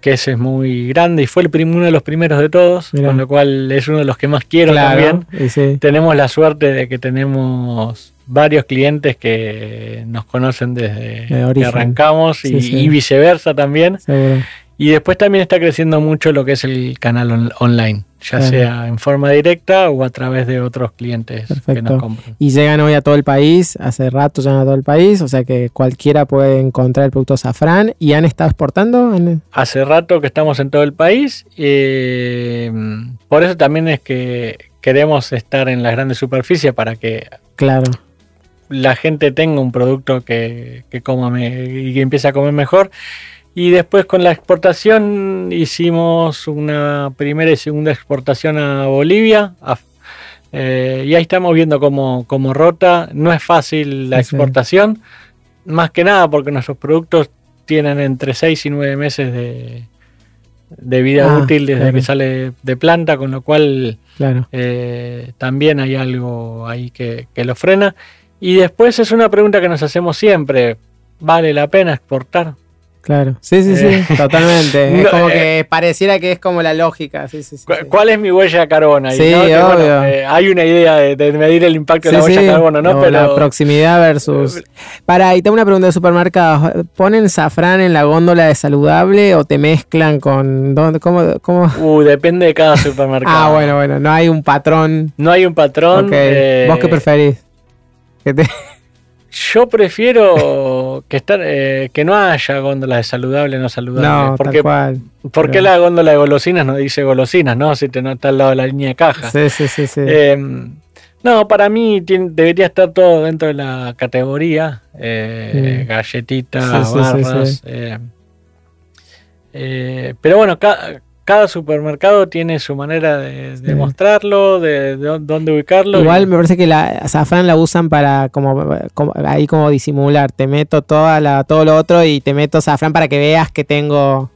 Speaker 3: Que ese es muy grande y fue el uno de los primeros de todos,
Speaker 2: Mirá.
Speaker 3: con lo cual es uno de los que más quiero
Speaker 2: claro,
Speaker 3: también.
Speaker 2: sí,
Speaker 3: Tenemos la suerte de que tenemos varios clientes que nos conocen desde
Speaker 2: De
Speaker 3: que arrancamos y,
Speaker 2: sí.
Speaker 3: y viceversa también.
Speaker 2: seguro.
Speaker 3: Y después también está creciendo mucho lo que es el canal on- online, ya
Speaker 2: Claro.
Speaker 3: sea en forma directa o a través de otros clientes que nos compran.
Speaker 2: Y llegan hoy a todo el país, hace rato llegan a todo el país, o sea que cualquiera puede encontrar el producto Safran y han estado exportando. ¿Han-
Speaker 3: Hace rato que estamos en todo el país, eh, por eso también es que queremos estar en las grandes superficies para que
Speaker 2: Claro,
Speaker 3: la gente tenga un producto que, que coma me- y que empiece a comer mejor. Y después con la exportación hicimos una primera y segunda exportación a Bolivia. a- eh, y ahí estamos viendo cómo, cómo rota. No es fácil la
Speaker 2: Sí, sí.
Speaker 3: exportación, más que nada porque nuestros productos tienen entre 6 y 9 meses de, de vida
Speaker 2: Ah,
Speaker 3: útil desde
Speaker 2: claro.
Speaker 3: que sale de planta, con lo cual
Speaker 2: claro.
Speaker 3: eh, también hay algo ahí que, que lo frena. Y después es una pregunta que nos hacemos siempre. ¿Vale la pena exportar?
Speaker 2: Claro, sí, sí, sí,
Speaker 3: Eh,
Speaker 2: totalmente. es
Speaker 3: no,
Speaker 2: como
Speaker 3: eh,
Speaker 2: que pareciera que es como la lógica. Sí, sí, sí,
Speaker 3: ¿Cu-
Speaker 2: sí.
Speaker 3: ¿Cuál es mi huella de carbono?
Speaker 2: Sí,
Speaker 3: no? Bueno,
Speaker 2: obvio.
Speaker 3: eh, hay una idea de, de medir el impacto de la
Speaker 2: Sí,
Speaker 3: huella carbono, ¿no? Pero
Speaker 2: la proximidad versus. Para, y tengo una pregunta de supermercados. ¿Ponen safrán en la góndola de saludable o te mezclan con. ¿dónde, cómo, cómo?
Speaker 3: uh, depende de cada supermercado.
Speaker 2: Ah, bueno, bueno, no hay un patrón.
Speaker 3: No hay un patrón.
Speaker 2: Ok.
Speaker 3: eh,
Speaker 2: ¿Vos qué preferís? Que te-
Speaker 3: Yo prefiero que estar, eh, que no haya góndolas de saludable no saludable.
Speaker 2: No,
Speaker 3: porque,
Speaker 2: tal cual.
Speaker 3: ¿Por qué la góndola de golosinas no dice golosinas, no? Si te no está al lado de la línea de caja.
Speaker 2: Sí, sí, sí, sí.
Speaker 3: Eh, no, para mí debería estar todo dentro de la categoría. eh. Galletitas,
Speaker 2: Sí,
Speaker 3: barras. eh, pero bueno, ca- cada supermercado tiene su manera de, de
Speaker 2: Sí.
Speaker 3: mostrarlo, de, de dónde ubicarlo.
Speaker 2: Igual
Speaker 3: y-
Speaker 2: me parece que la azafrán la usan para como, como- ahí como disimular. Te meto toda la, todo lo otro y te meto azafrán para que veas que tengo.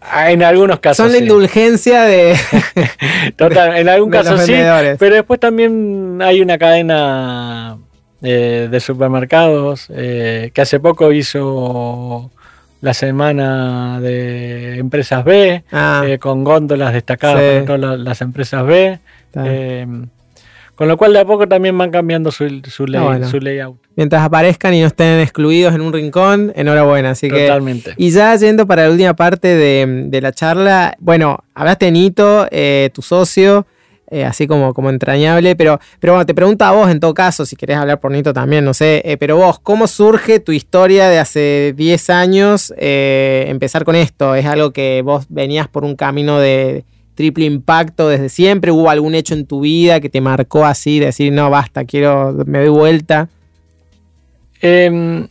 Speaker 3: Ah, en algunos casos.
Speaker 2: Son la
Speaker 3: sí.
Speaker 2: indulgencia de,
Speaker 3: Total, en algún caso sí. Pero después también hay una cadena eh, de supermercados eh, que hace poco hizo la semana de empresas B,
Speaker 2: Ah,
Speaker 3: eh, con góndolas destacadas
Speaker 2: Sí.
Speaker 3: todas las empresas B. eh, con lo cual de a poco también van cambiando su, su, lay-
Speaker 2: Ah, bueno.
Speaker 3: su layout.
Speaker 2: Mientras aparezcan y no estén excluidos en un rincón, enhorabuena. Así que.
Speaker 3: Totalmente.
Speaker 2: Y ya yendo para la última parte de, de la charla, bueno, hablaste de Nito, eh, tu socio, eh, así como, como entrañable, pero, pero bueno, te pregunto a vos en todo caso, si querés hablar por Nito también, no sé, eh, pero vos, ¿cómo surge tu historia de hace 10 años eh, empezar con esto? ¿Es algo que vos venías por un camino de triple impacto desde siempre? ¿Hubo algún hecho en tu vida que te marcó así, de decir, no, basta, quiero, me doy vuelta?
Speaker 3: Eh,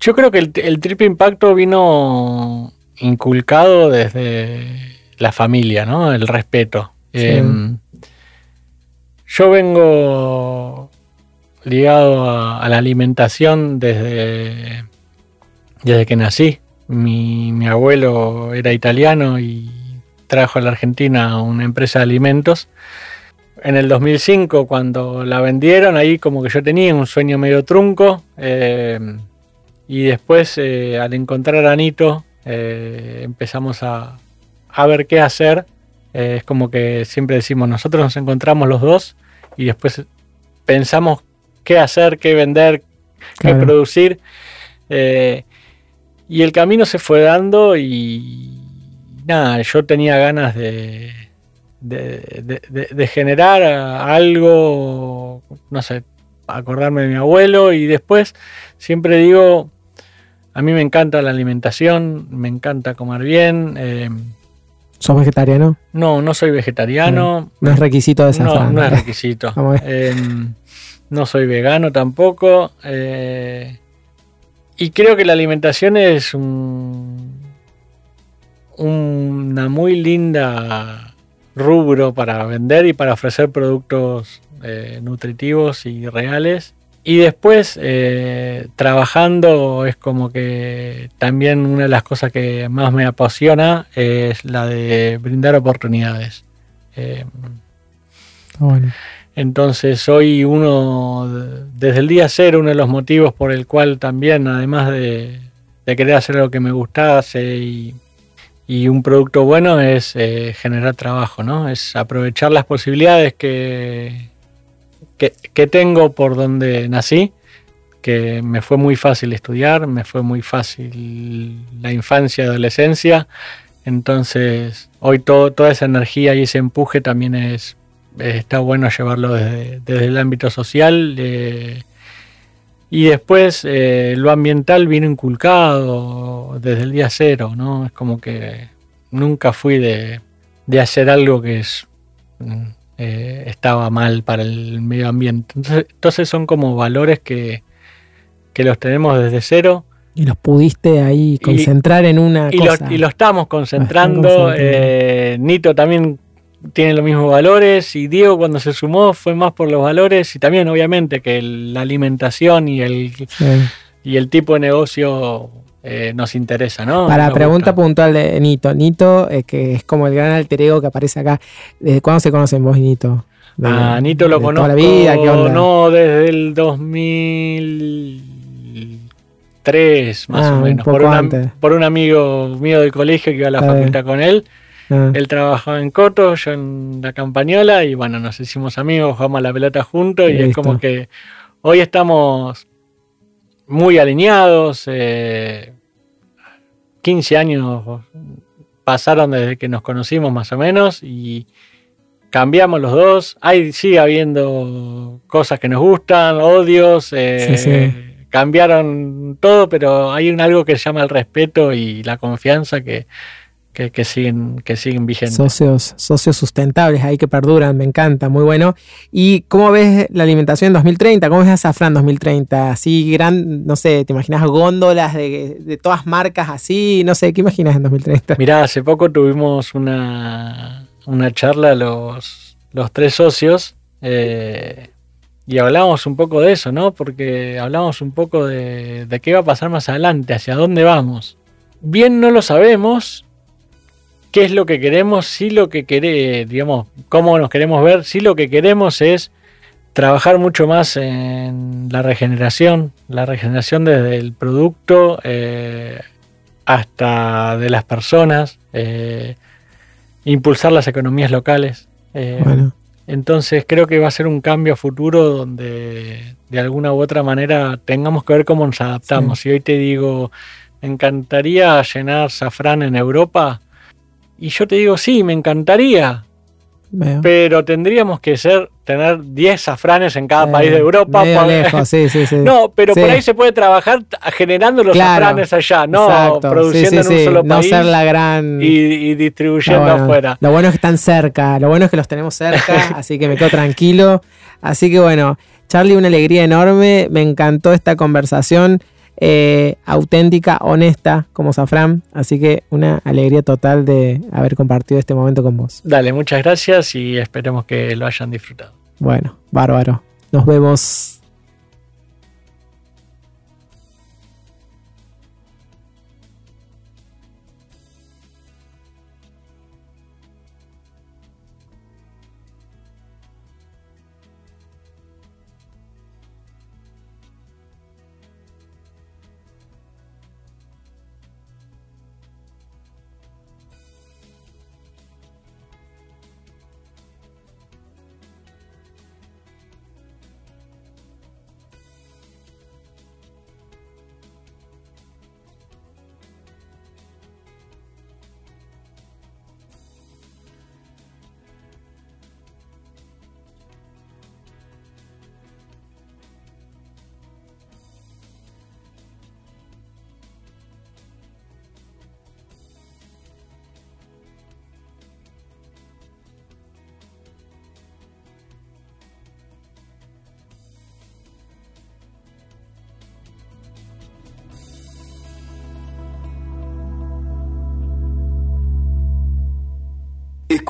Speaker 3: yo creo que el triple impacto vino inculcado desde la familia, ¿no? El respeto. Eh, yo vengo ligado a, la alimentación desde, que nací. Mi, abuelo era italiano y trajo a la Argentina una empresa de alimentos. En el 2005, cuando la vendieron, ahí como que yo tenía un sueño medio trunco. eh, y después, eh, al encontrar a Anito, eh, empezamos a, a ver qué hacer. Eh, es como que siempre decimos, nosotros nos encontramos los dos y después pensamos qué hacer, qué vender,
Speaker 2: Claro.
Speaker 3: qué producir. Eh, y el camino se fue dando y nada, yo tenía ganas de, de, de- de- de generar algo, no sé, acordarme de mi abuelo y después siempre digo, a mí me encanta la alimentación, me encanta comer bien. Eh,
Speaker 2: ¿Sos vegetariano?
Speaker 3: No, no soy vegetariano.
Speaker 2: No, es requisito de esa
Speaker 3: No, no es requisito. Em, no soy vegano tampoco. Eh, y creo que la alimentación es un, una muy linda rubro para vender y para ofrecer productos eh, nutritivos y reales. Y después, eh, trabajando, es como que también una de las cosas que más me apasiona es la de brindar oportunidades. Eh, entonces, soy uno, desde el día cero, uno de los motivos por el cual también, además de, querer hacer lo que me gustase y, y un producto bueno, es generar trabajo, ¿no? Es aprovechar las posibilidades que, que, tengo por donde nací, que me fue muy fácil estudiar, me fue muy fácil la infancia adolescencia. Entonces, hoy toda esa energía y ese empuje también es, está bueno llevarlo desde, el ámbito social. Eh, y después eh, lo ambiental vino inculcado desde el día cero, ¿no? Es como que nunca fui de, de hacer algo que es mm, eh, estaba mal para el medio ambiente. Entonces, son como valores que, los tenemos desde cero.
Speaker 2: Y los pudiste ahí concentrar en una
Speaker 3: y
Speaker 2: cosa.
Speaker 3: Lo, y lo estamos concentrando. Eh, Nito también tiene los mismos valores y Diego cuando se sumó fue más por los valores y también obviamente que la alimentación y el, y el tipo de negocio eh, nos interesa, ¿no?
Speaker 2: Para pregunta puntual de Nito. Nito, eh, que es como el gran alter ego que aparece acá. ¿Desde cuándo se conocen vos y Nito?
Speaker 3: ah, Nito lo conozco. Toda la vida, ¿qué onda? No, desde el 2003, más ah, o menos. por, por, un amigo mío del colegio que iba a la facultad con él. Ah. Él trabajaba en Coto, yo en la Campañola, y bueno, nos hicimos amigos, jugamos a la pelota juntos, y, es como que hoy estamos muy alineados. Eh, 15 años pasaron desde que nos conocimos más o menos y cambiamos los dos. Hay, sigue habiendo cosas que nos gustan, odios, eh, cambiaron todo, pero hay un algo que se llama el respeto y la confianza que, que, siguen, que siguen vigentes.
Speaker 2: Socios, socios sustentables ahí que perduran, me encanta, muy bueno. ¿Y cómo ves la alimentación en 2030? ¿Cómo ves a Safran 2030? Así gran, no sé, ¿te imaginas góndolas de, todas marcas así? No sé, ¿qué imaginas en 2030?
Speaker 3: Mirá, hace poco tuvimos una, una charla los, los tres socios eh, y hablamos un poco de eso, ¿no? Porque hablamos un poco de, de qué va a pasar más adelante, hacia dónde vamos. Bien no lo sabemos, qué es lo que queremos, si lo que queremos, digamos, cómo nos queremos ver, si lo que queremos es trabajar mucho más en la regeneración, la regeneración desde el producto eh, hasta de las personas, eh, impulsar las economías locales. Eh, entonces creo que va a ser un cambio a futuro donde de alguna u otra manera tengamos que ver cómo nos adaptamos. Si hoy te digo, me encantaría llenar safrán en Europa, y yo te digo, sí, me encantaría. Pero tendríamos que ser tener 10 safranes en cada país de Europa.
Speaker 2: sí, sí, sí.
Speaker 3: No, pero por ahí se puede trabajar generando los safranes allá, no produciendo en un solo país.
Speaker 2: No ser la gran.
Speaker 3: Y, distribuyendo afuera.
Speaker 2: Lo bueno es que están cerca, lo bueno es que los tenemos cerca, así que me quedo tranquilo. Así que bueno, Charlie, una alegría enorme. Me encantó esta conversación. Eh, auténtica, honesta como Safran. Así que una alegría total de haber compartido este momento con vos.
Speaker 3: Dale, muchas gracias y esperemos que lo hayan disfrutado.
Speaker 2: Bueno, bárbaro. Nos vemos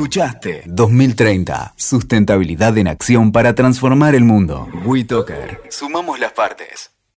Speaker 1: Escuchaste 2030. Sustentabilidad en acción para transformar el mundo. WeToker. Sumamos las partes.